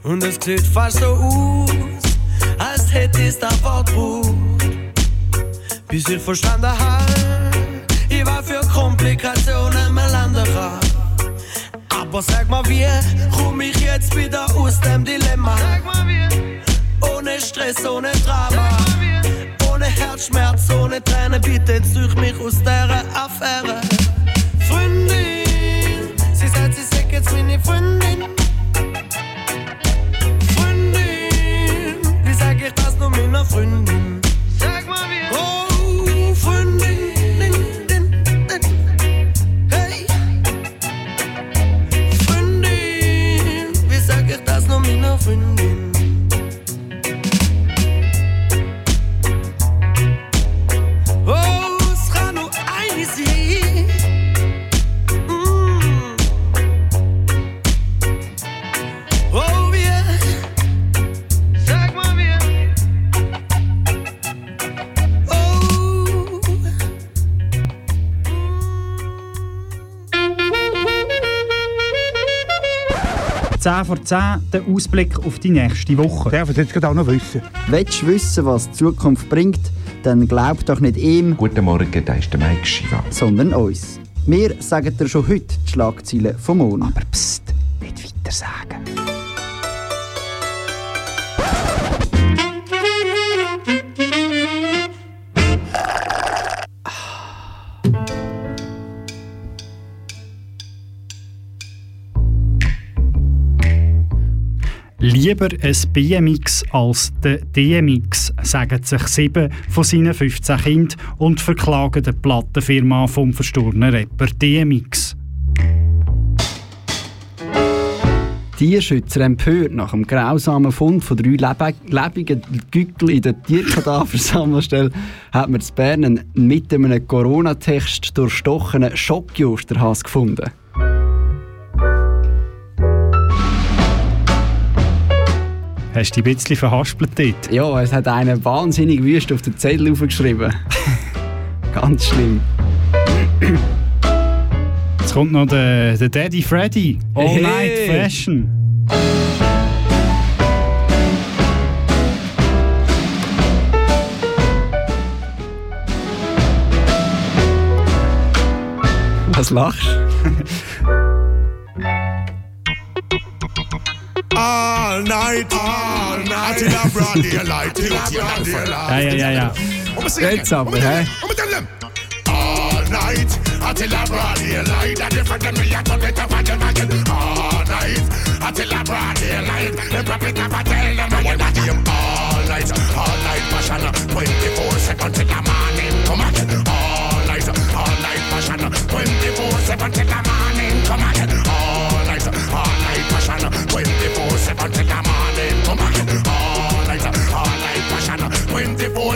Und es sieht fast so aus, als hätte ich das Wort gebraucht. Bis ich verstanden habe, ich war für Komplikationen. Aber sag mal, wie komm ich jetzt wieder aus dem Dilemma? Sag mal, wie. Ohne Stress, ohne Drama. Ohne Herzschmerz, ohne Tränen, bitte züch mich aus dieser Affäre. Freundin, sie sagt, sie sagt jetzt meine Freundin. Freundin, wie sag ich das nur meiner Freundin? 10 vor 10, der Ausblick auf die nächste Woche. Darf ich jetzt gerade auch noch wissen? Willst du wissen, was die Zukunft bringt, dann glaub doch nicht ihm. Guten Morgen, da ist der Mike Shiva. Sondern uns. Wir sagen dir schon heute die Schlagzeilen vom Monat. Aber pst, nicht weiter sagen. Lieber ein BMX als der DMX, sagen sich sieben von seinen 15 Kindern und verklagen die Plattenfirma vom verstorbenen Rapper DMX. Tierschützer empört nach dem grausamen Fund von drei lebe lebenden Gückel in der Tierkadaversammelstelle hat man in Bern mit einem Corona-Text durchstochenen Schockjusterhas gefunden. Hast du dich ein bisschen verhaspelt dort? Ja, es hat einer wahnsinnig wüst auf den Zettel aufgeschrieben. Ganz schlimm. Jetzt kommt noch der, der Daddy Freddy. All Hey. Night Fashion. Was lachst All night, all night, till I broad daylight, till I broad daylight. Ja, ja, ja, ja. Jetzt aber, hä? All night, until I broad daylight, and if I get me, I turn it up again, again. All night, until I broad daylight, the prophet of a tell them I want them all night, all night passion, 24 seconds till the morning, come again. All night, all night passion, 24 seconds till the morning,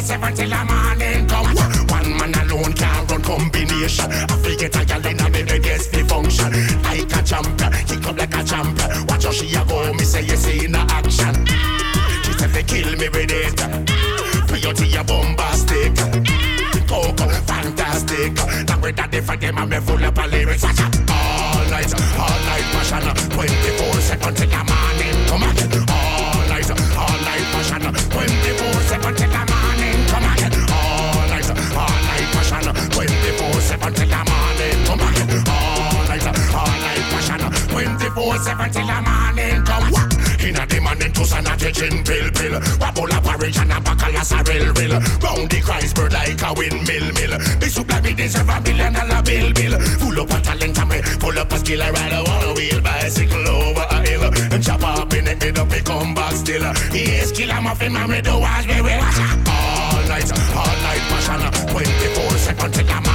24 seconds till the morning, come. One man alone can't run combination. I figure I can in a baby gets the function. Like a champion, kick up like a champion. Watch how she a go, me say you see in a action. She said they kill me with it. Beauty a bombastic. Coco, fantastic. Now with that different them and me full of lyrics. All night, all night passion. 24 24 seconds till the morning. Come on. Inna the man into son a teaching pill pill Wabble a porridge and a bacallas a real real Round the Christburg like a windmill mill The supply me deserve a billion dollar bill bill Full up a talent and me Full up a skill I ride a one wheel bicycle over a hill And chop up in it with a pick on box still. Yes, killer muffin man, we do as we will. All night, all night passion, 24 seconds till the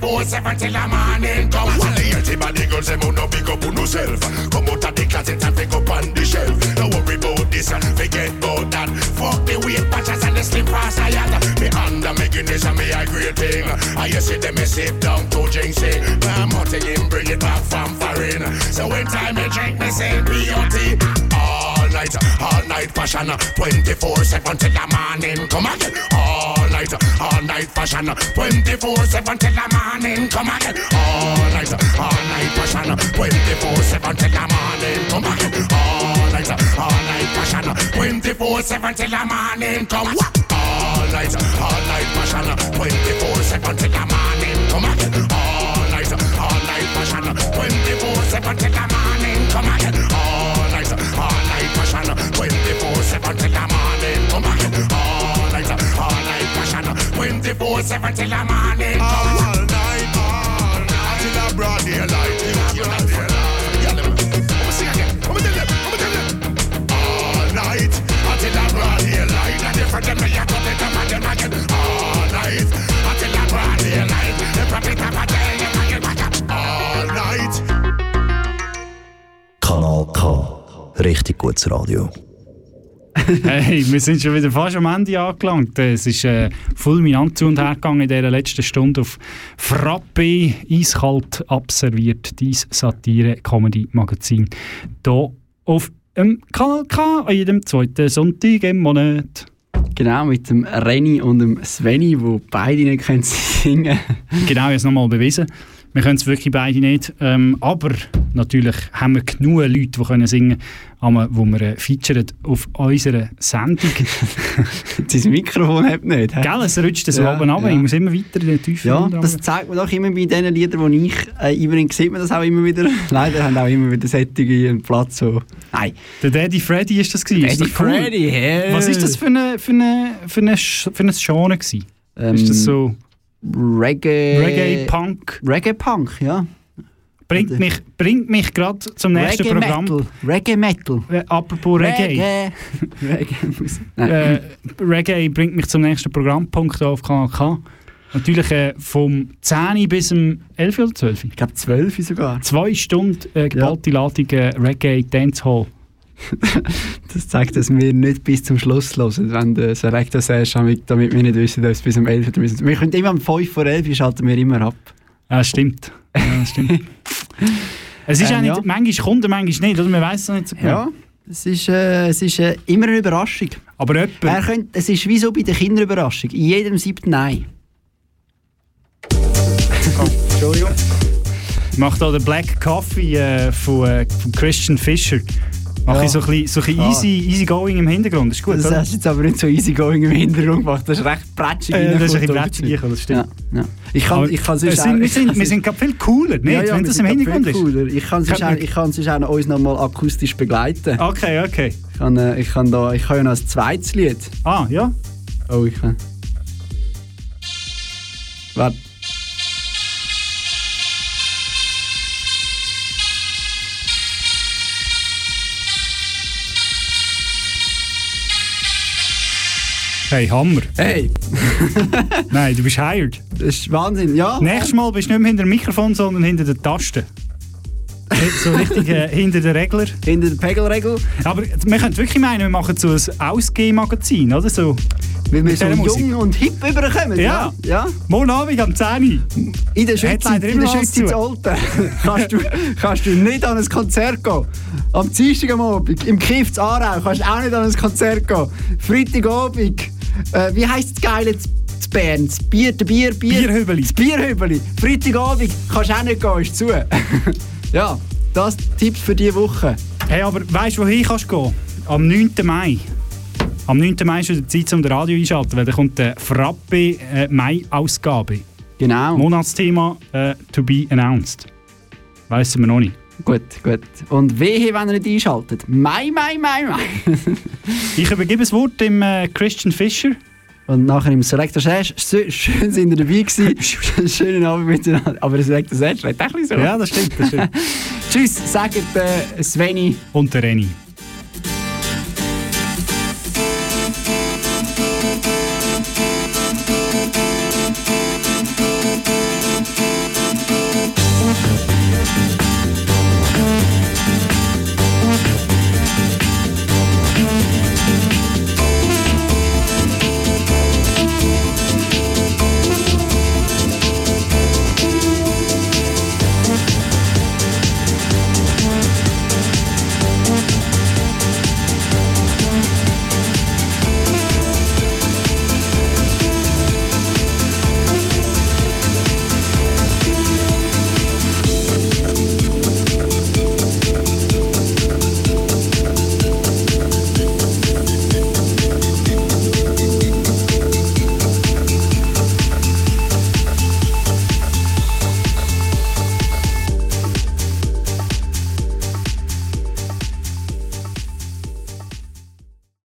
24 seconds till the morning. Come on. The healthy body girls, them no big up on yourself. Come out of the closet and pick up on the shelf. Don't worry about this and forget about that. Fuck the weight patches and the slim fast I had. Me under me Guinness and me a great thing. I you see them me sip down to ginseng. I'm out him bring it back from foreign. So when time me drink me say B.O.T. All night, all night passion. 24 7 till the morning. Come again. All night, all night passion. 24 7 till the morning. Come again. All night, all night passion. 24 7 till the morning. Come again. All night, all night passion. 24 7 till the morning. Come all night, all night passion. 24 7 till the morning. Come again. All night, all night passion. 24 7 till the morning. Come again. All all night passion. 24 7 till the morning. Come again. All night, all night passion. 24 7 till the morning. All night, all night till the broad daylight. You know, daylight. Yeah, let me- let me sing again. Let me tell you. Let me tell you. All night until the broad daylight. And if I tell me you cut it again, again. All night Richtig gutes Radio. Hey, wir sind schon wieder fast am Ende angelangt. Es ist äh, fulminant zu und her gegangen in dieser letzten Stunde auf Frappe, eiskalt abserviert, dein Satire-Comedy-Magazin. Hier auf dem Kanal K, an jedem zweiten Sonntag im Monat. Genau, mit dem Renny und dem Sveni, wo beide nicht können singen Genau, jetzt nochmal bewiesen. Wir können es wirklich beide nicht. Ähm, aber natürlich haben wir genug Leute, die können singen können, wo wir äh, featuren auf unserer Sendung. Sein Mikrofon hat nicht. hä? Gell, es rutscht so Ja, oben runter. ja. Ich muss immer weiter in die Tiefe. Ja, runter. das zeigt man doch immer bei den Liedern, die ich äh, einbringe, sieht man das auch immer wieder. Leider haben auch immer wieder Sättige einen Platz so. Nein. Der Daddy Freddy ist das gewesen. Daddy Ist das cool? Freddy, hä? Was ist das für eine, für eine, für eine, Sch- für eine Genre gewesen? Ähm, ist das so Reggae... Reggae-Punk? Reggae-Punk, ja. Bringt mich, bringt mich gerade zum nächsten Reggae Programm. Metal. Reggae Metal. Äh, apropos Reggae. Reggae. Reggae. Äh, Reggae bringt mich zum nächsten Programmpunkt auf Kanal K. Natürlich äh, vom 10 bis zum 11 oder 12? Ich glaube 12 sogar. Zwei Stunden äh, geballte Ladung äh, Reggae Dancehall. Das zeigt, dass wir nicht bis zum Schluss hören, wenn du so Rektor sagst, damit, wir nicht wissen, dass es bis um 11 Uhr müssen. Wir können immer um 5 vor 11 Uhr schalten wir immer ab. Ja, stimmt. Ja, stimmt. es ist Ähm, auch nicht, ja. manchmal kommt er, manchmal nicht, oder? Man weiß es nicht so genau. Ja, es ist, äh, es ist äh, immer eine Überraschung. Aber jemand... Er könnte, es ist wie so bei der Kinderüberraschung. In jedem siebten Nein. Entschuldigung. Ich mache hier den Black Coffee äh, von, äh, von Christian Fischer. Mache Ja. ich so ein bisschen, so ein bisschen Ah. easy, easy going im Hintergrund. Das ist gut, Das oder? hast du jetzt aber nicht so easy going im Hintergrund gemacht. Das ist recht prätschig. Äh, das ist ein bisschen oder? das stimmt. Ja, ja. Ich kann, Aber ich kann es sonst sind, auch- wir ich sind, wir sind gerade viel cooler, nicht? Ja, ja, wenn das im Hintergrund ist. cooler. Ich kann sonst auch, ich kann sonst auch uns noch mal akustisch begleiten. Okay, okay. Ich kann, äh, ich kann, da, ich kann ja noch ein zweites Lied. Ah, ja? Oh, ich kann... Warte. Hey, Hammer. Hey! Nein, du bist hired. Das ist Wahnsinn, ja. Nächstes Mal bist du nicht mehr hinter dem Mikrofon, sondern hinter den Tasten. So richtig äh, hinter den Regler. Hinter der Pegelregel. Aber wir können wirklich meinen, wir machen so ein Ausgehmagazin, oder so? Weil wir so jung und hip überkommen. Ja. ja. Morgen Abend am 10 Uhr. In der leider in der Schweiz ins zu. Alten kannst, du, kannst du nicht an ein Konzert gehen. Am Dienstag am Abend, im Kiff zu Aarau, kannst du auch nicht an ein Konzert gehen. Freitagabend, äh, wie heisst das Geile Bern? Das Bier, der Bier, Bier... Bierhübeli. Das Bierhübeli. Freitagabend kannst du auch nicht gehen, ist zu. ja, das Tipps für diese Woche. Hey, aber weißt du, wohin kannst du gehen? Am 9. Mai. Am 9. Mai ist wieder Zeit, um das Radio einschalten, weil da kommt die Frappe äh, Mai-Ausgabe. Genau. Monatsthema äh, to be announced. Weissen wir noch nicht. Gut, gut. Und wehe, wenn ihr nicht einschaltet. Mai, mai, mai, mai. Ich übergebe das Wort dem äh, Christian Fischer. Und nachher im Selector Sash. Schön sind ihr dabei gewesen. Schönen Abend miteinander. Aber der Selector Sash redet auch ein bisschen so. Ja, das stimmt. Das stimmt. Tschüss, sagt äh, Sveni. Und der Reni.